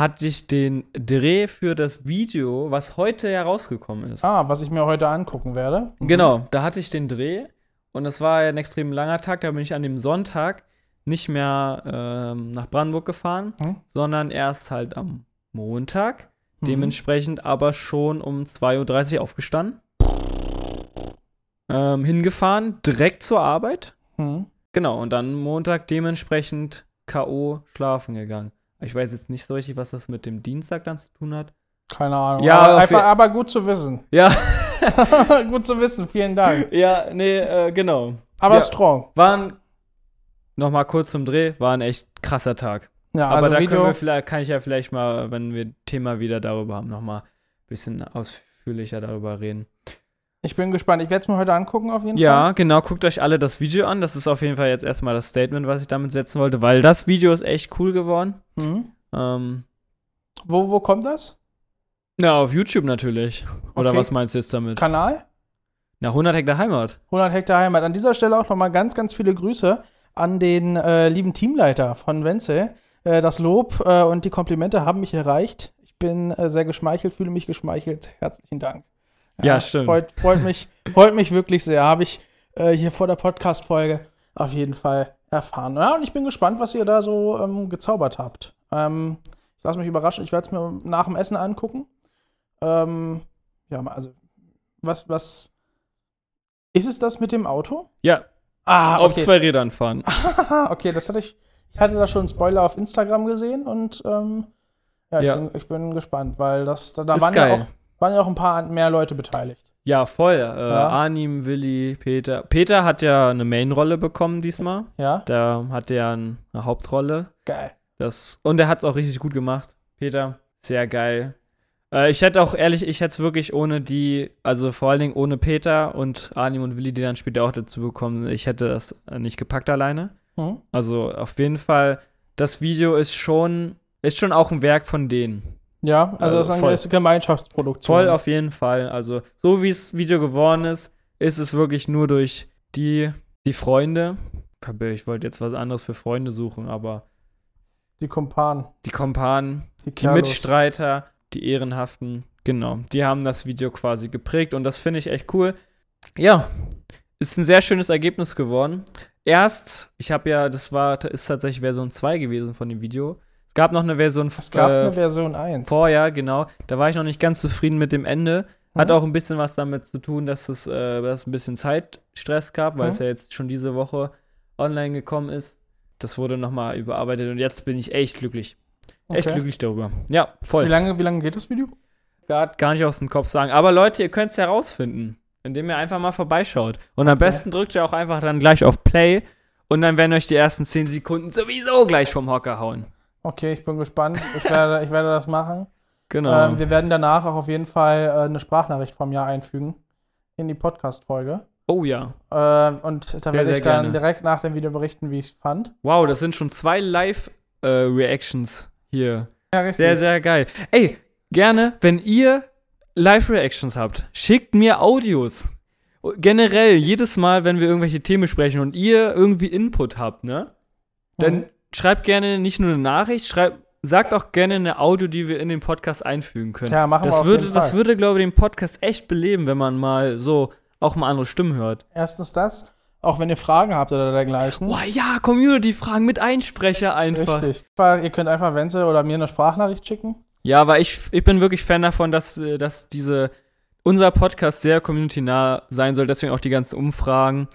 Hatte ich den Dreh für das Video, was heute herausgekommen ist. Ah, was ich mir heute angucken werde. Mhm. Genau, da hatte ich den Dreh und das war ein extrem langer Tag. Da bin ich an dem Sonntag nicht mehr ähm, nach Brandenburg gefahren, Mhm. sondern erst halt am Montag. Mhm. Dementsprechend aber schon um 2.30 Uhr aufgestanden. Ähm, hingefahren, direkt zur Arbeit. Hm. Genau, und dann Montag dementsprechend K.O. schlafen gegangen. Ich weiß jetzt nicht so richtig, was das mit dem Dienstag dann zu tun hat. Keine Ahnung. Ja, aber, einfach, aber gut zu wissen. Ja, gut zu wissen, vielen Dank. ja, nee, äh, genau. Aber Ja. strong. War ein, noch mal kurz zum Dreh, war ein echt krasser Tag. Ja, Aber also da Video. können wir vielleicht, kann ich ja vielleicht mal, wenn wir Thema wieder darüber haben, noch mal ein bisschen ausführlicher darüber reden. Ich bin gespannt. Ich werde es mir heute angucken auf jeden Ja, Fall. genau, guckt euch alle das Video an. Das ist auf jeden Fall jetzt erstmal das Statement, was ich damit setzen wollte, weil das Video ist echt cool geworden. Mhm. Ähm, Wo, wo kommt das? ja, auf YouTube natürlich. Oder Okay. was meinst du jetzt damit? Kanal? Na, 100 Hektar Heimat. 100 Hektar Heimat. An dieser Stelle auch nochmal ganz, ganz viele Grüße an den äh, lieben Teamleiter von Wenzel. Äh, das Lob äh, und die Komplimente haben mich erreicht. Ich bin äh, sehr geschmeichelt, fühle mich geschmeichelt. Herzlichen Dank. Ja, stimmt. Freut, freut, mich, freut mich wirklich sehr. Habe ich äh, hier vor der Podcast-Folge auf jeden Fall erfahren. Ja, und ich bin gespannt, was ihr da so ähm, gezaubert habt. Ähm, ich lasse mich überraschen. Ich werde es mir nach dem Essen angucken. Ähm, ja, also, was, was. Ist es das mit dem Auto? Ja, Ah, auf okay. zwei Rädern fahren. Okay, das hatte ich. Ich hatte da schon einen Spoiler auf Instagram gesehen und ähm, ja, ich, Ja. Bin, ich bin gespannt, weil das da, da waren, geil. ja auch, waren ja auch ein paar mehr Leute beteiligt. Ja, voll. Äh, Arnim, Willi, Peter. Peter hat ja eine Main-Rolle bekommen diesmal. Ja, Da hat er eine Hauptrolle. geil. Das, und er hat es auch richtig gut gemacht. Peter, sehr geil. Äh, ich hätte auch ehrlich, ich hätte es wirklich ohne die, also vor allen Dingen ohne Peter und Arnim und Willi, die dann später auch dazu bekommen, ich hätte das äh, nicht gepackt alleine. Hm? Also auf jeden Fall, das Video ist schon, ist schon auch ein Werk von denen. Ja, also Also das ist eine Gemeinschaftsproduktion. Voll auf jeden Fall. Also so wie das Video geworden ist, ist es wirklich nur durch die, die Freunde. Ich wollte jetzt was anderes für Freunde suchen, aber Die Kumpanen, die Kompanen, die die. Mitstreiter, die Ehrenhaften, genau, die haben das Video quasi geprägt und das finde ich echt cool. Ja, ist ein sehr schönes Ergebnis geworden. Erst, ich habe ja, das war, ist tatsächlich Version 2 gewesen von dem Video. Es gab noch eine Version Es gab äh, eine Version 1. vorher, genau. Da war ich noch nicht ganz zufrieden mit dem Ende. Hat Mhm. auch ein bisschen was damit zu tun, dass es, äh, dass es ein bisschen Zeitstress gab, weil Mhm. es ja jetzt schon diese Woche online gekommen ist. Das wurde nochmal überarbeitet und jetzt bin ich echt glücklich. Echt Okay. glücklich darüber. Ja, voll. Wie lange, wie lange geht das Video? Grad gar nicht aus dem Kopf sagen. Aber Leute, ihr könnt es herausfinden, indem ihr einfach mal vorbeischaut. Und am Okay. besten drückt ihr auch einfach dann gleich auf Play und dann werden euch die ersten 10 Sekunden sowieso gleich vom Hocker hauen. Okay, ich bin gespannt. Ich werde, ich werde das machen. Genau. Ähm, wir werden danach auch auf jeden Fall äh, eine Sprachnachricht vom Jahr einfügen in die Podcast-Folge. oh ja. Ähm, und da werde ich dann gerne. direkt nach dem Video berichten, wie ich es fand. Wow, das sind schon zwei Live-Reactions hier. Ja, richtig. Sehr, sehr geil. Ey, gerne, wenn ihr Live-Reactions habt, schickt mir Audios. Generell, jedes Mal, wenn wir irgendwelche Themen sprechen und ihr irgendwie Input habt, ne? Dann Mhm. Schreibt gerne nicht nur eine Nachricht, schreibt, sagt auch gerne eine Audio, die wir in den Podcast einfügen können. Ja, machen wir das auf würde, jeden das Fall. würde, glaube ich, den Podcast echt beleben, wenn man mal so auch mal andere Stimmen hört. Erstens das, auch wenn ihr Fragen habt oder dergleichen. Boah, ja, Community-Fragen mit Einsprecher einfach. Richtig. Ihr könnt einfach Wenzel oder mir eine Sprachnachricht schicken. Ja, aber ich, ich bin wirklich Fan davon, dass, äh, dass diese, unser Podcast sehr community-nah sein soll, deswegen auch die ganzen Umfragen.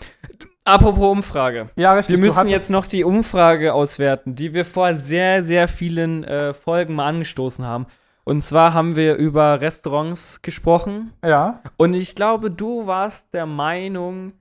Apropos Umfrage. Ja, richtig. Wir müssen jetzt noch die Umfrage auswerten, die wir vor sehr, sehr vielen äh, Folgen mal angestoßen haben. Und zwar haben wir über Restaurants gesprochen. Ja, Und ich glaube, du warst der Meinung,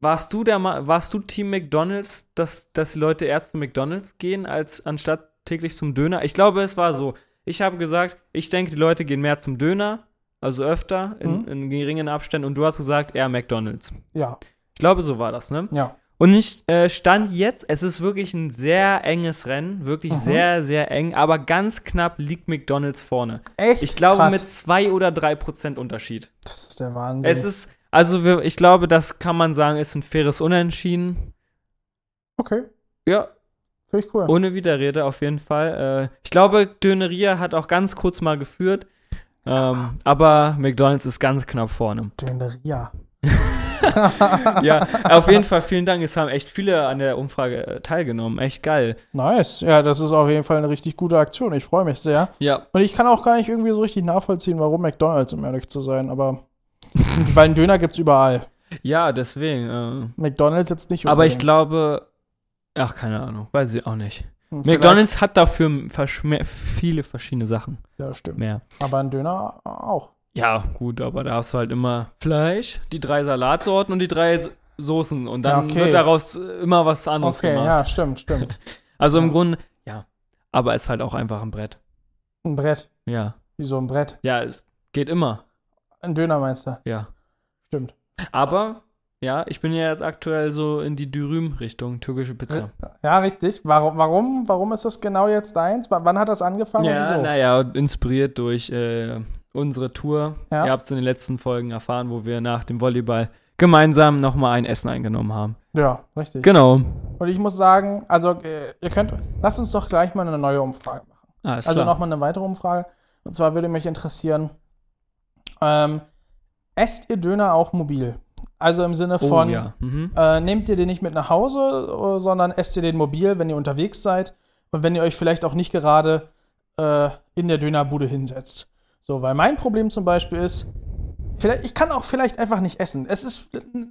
warst du der Ma warst du Team McDonalds, dass, dass die Leute eher zu McDonalds gehen, als anstatt täglich zum Döner? Ich glaube, es war so. Ich habe gesagt, ich denke, die Leute gehen mehr zum Döner, also öfter, in, Mhm. in geringen Abständen. Und du hast gesagt, eher McDonalds. ja, Ich glaube, so war das, ne? ja. Und ich äh, stand jetzt, es ist wirklich ein sehr enges Rennen, wirklich Mhm. sehr, sehr eng, aber ganz knapp liegt McDonalds vorne. Echt? Ich glaube Krass. mit zwei oder drei Prozent Unterschied. Das ist der Wahnsinn. Es ist, also wir, ich glaube, das kann man sagen, ist ein faires Unentschieden. okay, Ja, finde ich cool. ohne Widerrede auf jeden Fall. Äh, ich glaube, Döneria hat auch ganz kurz mal geführt. Ähm, aber McDonalds ist ganz knapp vorne. Döneria. ja, auf jeden Fall vielen Dank. Es haben echt viele an der Umfrage äh, teilgenommen. Echt geil. Nice. Ja, das ist auf jeden Fall eine richtig gute Aktion. Ich freue mich sehr. Ja, Und ich kann auch gar nicht irgendwie so richtig nachvollziehen, warum McDonalds, um ehrlich zu sein. Aber, weil einen Döner gibt's überall. ja, deswegen. Äh, McDonalds jetzt nicht aber ich unbedingt. glaube, ach, keine Ahnung, weiß ich auch nicht. Hm, vielleicht- McDonalds hat dafür viele verschiedene Sachen Ja, stimmt. mehr. Aber ein Döner auch. Ja, gut, aber da hast du halt immer Fleisch, die drei Salatsorten und die drei Soßen und dann Ja, okay. wird daraus äh, immer was anderes Okay, gemacht. ja, stimmt, stimmt. Also im Ja. Grunde, ja. Aber es ist halt auch einfach ein Brett. Ein Brett. Ja. Wieso ein Brett? Ja, es geht immer. Ein Döner meinst du? Ja. Stimmt. Aber, ja, ich bin ja jetzt aktuell so in die Dürüm-Richtung, türkische Pizza. Ja, richtig. Warum, warum, warum ist das genau jetzt deins? W wann hat das angefangen Ja, wieso? naja, inspiriert durch äh, unsere Tour. Ja. Ihr habt es in den letzten Folgen erfahren, wo wir nach dem Volleyball gemeinsam nochmal ein Essen eingenommen haben. Ja, richtig. Genau. Und ich muss sagen, also äh, ihr könnt, lasst uns doch gleich mal eine neue Umfrage machen. Alles Also nochmal eine weitere Umfrage. Und zwar würde mich interessieren, ähm, esst ihr Döner auch mobil? Also im Sinne oh, von, ja. Mhm. äh, nehmt ihr den nicht mit nach Hause, äh, sondern esst ihr den mobil, wenn ihr unterwegs seid und wenn ihr euch vielleicht auch nicht gerade äh, in der Dönerbude hinsetzt. So, weil mein Problem zum Beispiel ist, vielleicht, ich kann auch vielleicht einfach nicht essen. Es ist,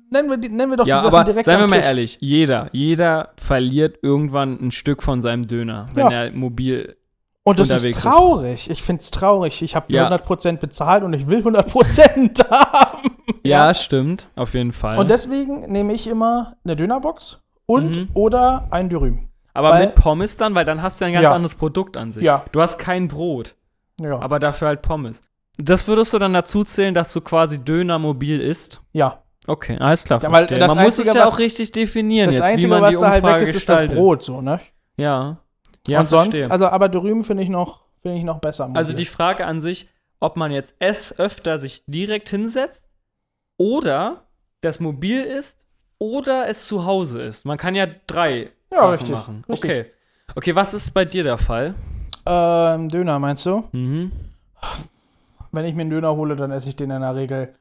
nennen wir, die- nennen wir doch Ja, die Sachen aber direkt seien wir mal ehrlich, jeder, jeder verliert irgendwann ein Stück von seinem Döner, wenn Ja. er mobil. Und das ist ist. traurig. Ich finde es traurig. Ich habe Ja. 100% bezahlt und ich will 100% haben. Ja, stimmt, auf jeden Fall. Und deswegen nehme ich immer eine Dönerbox und Mhm. oder ein Dürüm. aber weil- mit Pommes dann, weil dann hast du ein ganz Ja. anderes Produkt an sich. Ja. Du hast kein Brot, Ja. aber dafür halt Pommes. Das würdest du dann dazu zählen, dass du quasi Döner mobil isst? ja. Okay, alles klar. Ja, Man muss es ja was- auch richtig definieren, Das jetzt, wie Einzige, man was da halt weg ist, ist das. Brot, so, ne? Ja. Ja, und sonst, verstehe. also, aber Dürüm finde ich noch, finde ich noch besser. Also mobil. die Frage an sich, ob man jetzt es öfter sich direkt hinsetzt oder das mobil ist oder es zu Hause ist. Man kann ja drei Ja, Sachen richtig, machen. richtig. Okay. Okay, was ist bei dir der Fall? Ähm, Döner, meinst du? Mhm. Wenn ich mir einen Döner hole, dann esse ich den in der Regel.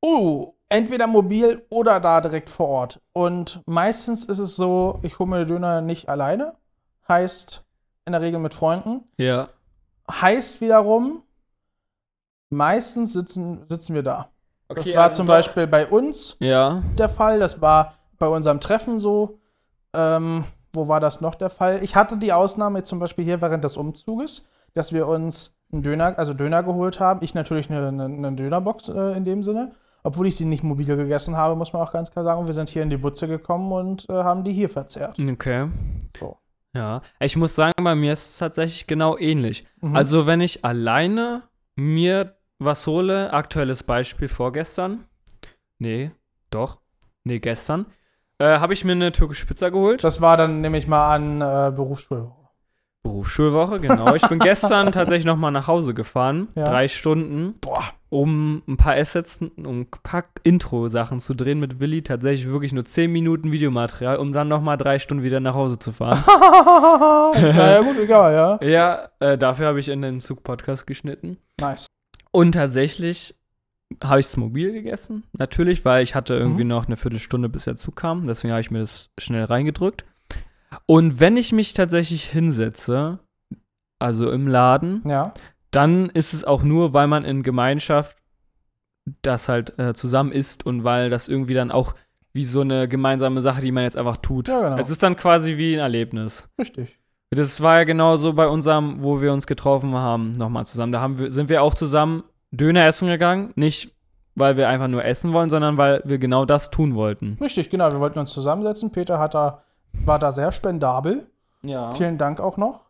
Oh, entweder mobil oder da direkt vor Ort. Und meistens ist es so, ich hole mir den Döner nicht alleine. Heißt, in der Regel mit Freunden. Ja. Heißt wiederum, meistens sitzen, sitzen wir da. das Okay, war also zum Beispiel bei uns Ja. der Fall. Das war bei unserem Treffen so. Ähm, wo war das noch der Fall? Ich hatte die Ausnahme zum Beispiel hier während des Umzuges, dass wir uns einen Döner, also Döner geholt haben. Ich natürlich eine, eine, eine Dönerbox äh, in dem Sinne. Obwohl ich sie nicht mobil gegessen habe, muss man auch ganz klar sagen. Und wir sind hier in die Butze gekommen und äh, haben die hier verzehrt. Okay. So. Ja. Ich muss sagen, bei mir ist es tatsächlich genau ähnlich. Mhm. Also, wenn ich alleine mir was hole, aktuelles Beispiel vorgestern. Nee, doch. Nee, gestern. Äh, habe ich mir eine türkische Pizza geholt. Das war dann, nehme ich mal an, äh, Berufsschulwoche. Berufsschulwoche, genau. Ich bin gestern tatsächlich noch mal nach Hause gefahren. Ja. Drei Stunden. Boah. Um ein paar Assets, um ein paar Intro-Sachen zu drehen mit Willi. Tatsächlich wirklich nur 10 Minuten Videomaterial, um dann noch mal drei Stunden wieder nach Hause zu fahren. naja, gut, egal, ja. ja, äh, dafür habe ich in den Zug-Podcast geschnitten. Nice. Und tatsächlich habe ich es mobil gegessen. Natürlich, weil ich hatte irgendwie Mhm. noch eine Viertelstunde, bis der Zug kam. Deswegen habe ich mir das schnell reingedrückt. Und wenn ich mich tatsächlich hinsetze, also im Laden, Ja. dann ist es auch nur, weil man in Gemeinschaft das halt äh, zusammen isst und weil das irgendwie dann auch wie so eine gemeinsame Sache, die man jetzt einfach tut. Ja, genau. Es ist dann quasi wie ein Erlebnis. Richtig. Das war ja genauso bei unserem, wo wir uns getroffen haben, nochmal zusammen. Da haben wir, sind wir auch zusammen Döner essen gegangen. Nicht, weil wir einfach nur essen wollen, sondern weil wir genau das tun wollten. Richtig, genau. Wir wollten uns zusammensetzen. Peter hat da, war da sehr spendabel. Ja. Vielen Dank auch noch.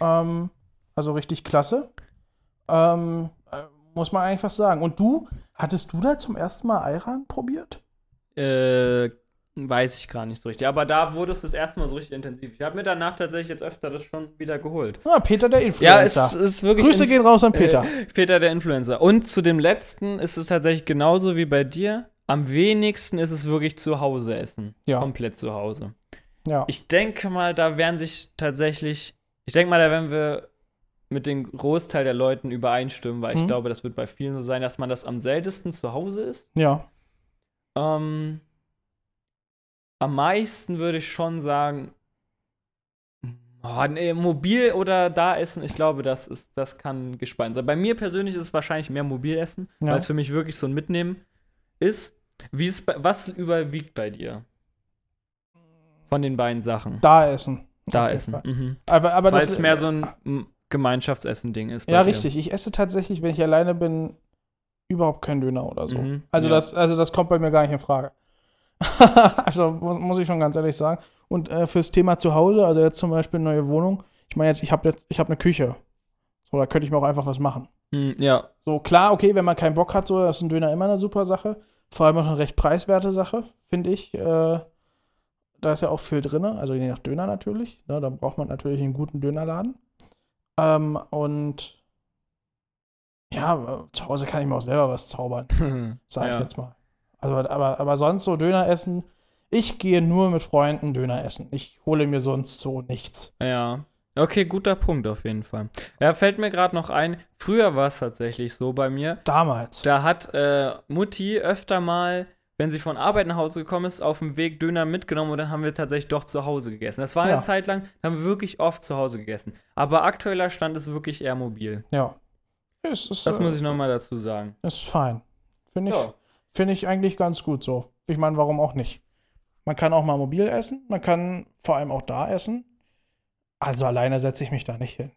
Ähm, also richtig klasse. Ähm, äh, muss man einfach sagen. Und du, hattest du da zum ersten Mal Ayran probiert? Äh, weiß ich gar nicht so richtig. Aber da wurde es das erste Mal so richtig intensiv. Ich habe mir danach tatsächlich jetzt öfter das schon wieder geholt. Ah, Peter der Ja, Influencer. es ist wirklich. Grüße inf- gehen raus an Peter. Äh, Peter der Influencer. Und zu dem letzten ist es tatsächlich genauso wie bei dir. Am wenigsten ist es wirklich zu Hause essen. Ja. Komplett zu Hause. ja. Ich denke mal, da werden sich tatsächlich, ich denke mal, da werden wir mit dem Großteil der Leuten übereinstimmen, weil ich Mhm. glaube, das wird bei vielen so sein, dass man das am seltensten zu Hause ist. ja. Ähm, am meisten würde ich schon sagen, oh, nee, mobil oder da essen, ich glaube, das ist, das kann gespalten sein. Bei mir persönlich ist es wahrscheinlich mehr mobil essen, Ja. weil es für mich wirklich so ein Mitnehmen ist. Wie ist was überwiegt bei dir? Von den beiden Sachen. Da essen. Da essen. Mhm. Aber, aber Weil es mehr so ein Gemeinschaftsessen-Ding ist. Ja, dir. richtig. Ich esse tatsächlich, wenn ich alleine bin, überhaupt keinen Döner oder so. Mhm, Also, ja. das, also das kommt bei mir gar nicht in Frage. also muss, muss ich schon ganz ehrlich sagen. Und äh, fürs Thema zu Hause, also jetzt zum Beispiel neue Wohnung, ich meine jetzt, ich habe jetzt, ich habe eine Küche. So, da könnte ich mir auch einfach was machen. Mm, ja, So, klar, okay, wenn man keinen Bock hat, so, ist ein Döner immer eine super Sache. Vor allem auch eine recht preiswerte Sache, finde ich. Äh, da ist ja auch viel drin, also je nach Döner natürlich. Ne, da braucht man natürlich einen guten Dönerladen. Ähm, und ja, äh, zu Hause kann ich mir auch selber was zaubern, sage ich Ja. jetzt mal. Also, aber, aber sonst so Döner essen, ich gehe nur mit Freunden Döner essen. Ich hole mir sonst so nichts. Ja. Okay, guter Punkt auf jeden Fall. Ja, fällt mir gerade noch ein, früher war es tatsächlich so bei mir, Damals. da hat äh, Mutti öfter mal, wenn sie von Arbeit nach Hause gekommen ist, auf dem Weg Döner mitgenommen und dann haben wir tatsächlich doch zu Hause gegessen. Das war Ja. eine Zeit lang, da haben wir wirklich oft zu Hause gegessen. Aber aktueller Stand ist wirklich eher mobil. Ja. Ist, ist, Das äh, muss ich nochmal dazu sagen. Ist fein. Finde ich, Ja. Finde ich eigentlich ganz gut so. Ich meine, warum auch nicht? Man kann auch mal mobil essen, man kann vor allem auch da essen. Also alleine setze ich mich da nicht hin.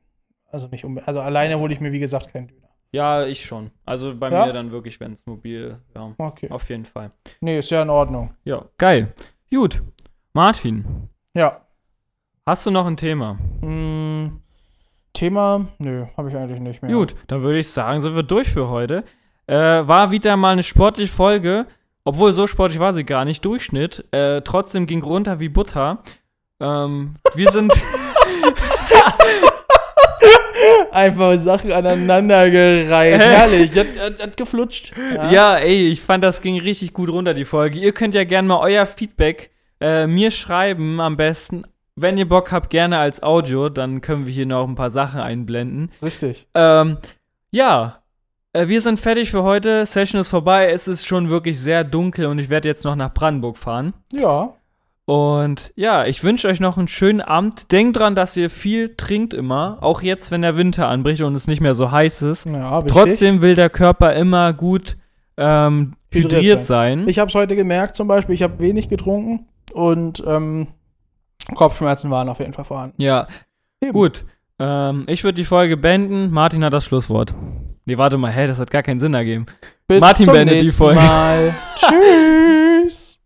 Also nicht um, also alleine hole ich mir, wie gesagt, keinen Döner. Ja, ich schon. Also bei Ja? mir dann wirklich, wenn es mobil, ja, Okay. auf jeden Fall. Nee, ist ja in Ordnung. Ja, geil. Gut. Martin, Ja. hast du noch ein Thema? Mm, Thema? Nö, habe ich eigentlich nicht mehr. Gut, dann würde ich sagen, sind wir durch für heute. Äh, war wieder mal eine sportliche Folge, obwohl so sportlich war sie gar nicht, Durchschnitt. Äh, trotzdem ging runter wie Butter. Ähm, wir sind. Einfach Sachen aneinandergereiht. Herrlich. Das, das, das geflutscht. ja, ey, ich fand, das ging richtig gut runter, die Folge. Ihr könnt ja gerne mal euer Feedback äh, mir schreiben, am besten. Wenn ihr Bock habt, gerne als Audio, dann können wir hier noch ein paar Sachen einblenden. Richtig. Ähm, ja, wir sind fertig für heute. Session ist vorbei. Es ist schon wirklich sehr dunkel und ich werde jetzt noch nach Brandenburg fahren. Ja. Und ja, ich wünsche euch noch einen schönen Abend. Denkt dran, dass ihr viel trinkt immer, auch jetzt, wenn der Winter anbricht und es nicht mehr so heiß ist. Ja. Trotzdem will der Körper immer gut ähm, Hydriert hydriert sein. Ich habe es heute gemerkt zum Beispiel, ich habe wenig getrunken und ähm, Kopfschmerzen waren auf jeden Fall vorhanden. Ja. Eben. Gut. Ähm, ich würde die Folge beenden. Martin hat das Schlusswort. Nee, warte mal, hä, das hat gar keinen Sinn ergeben. Bis Martin zum beendet die nächsten Folge. Mal. Tschüss.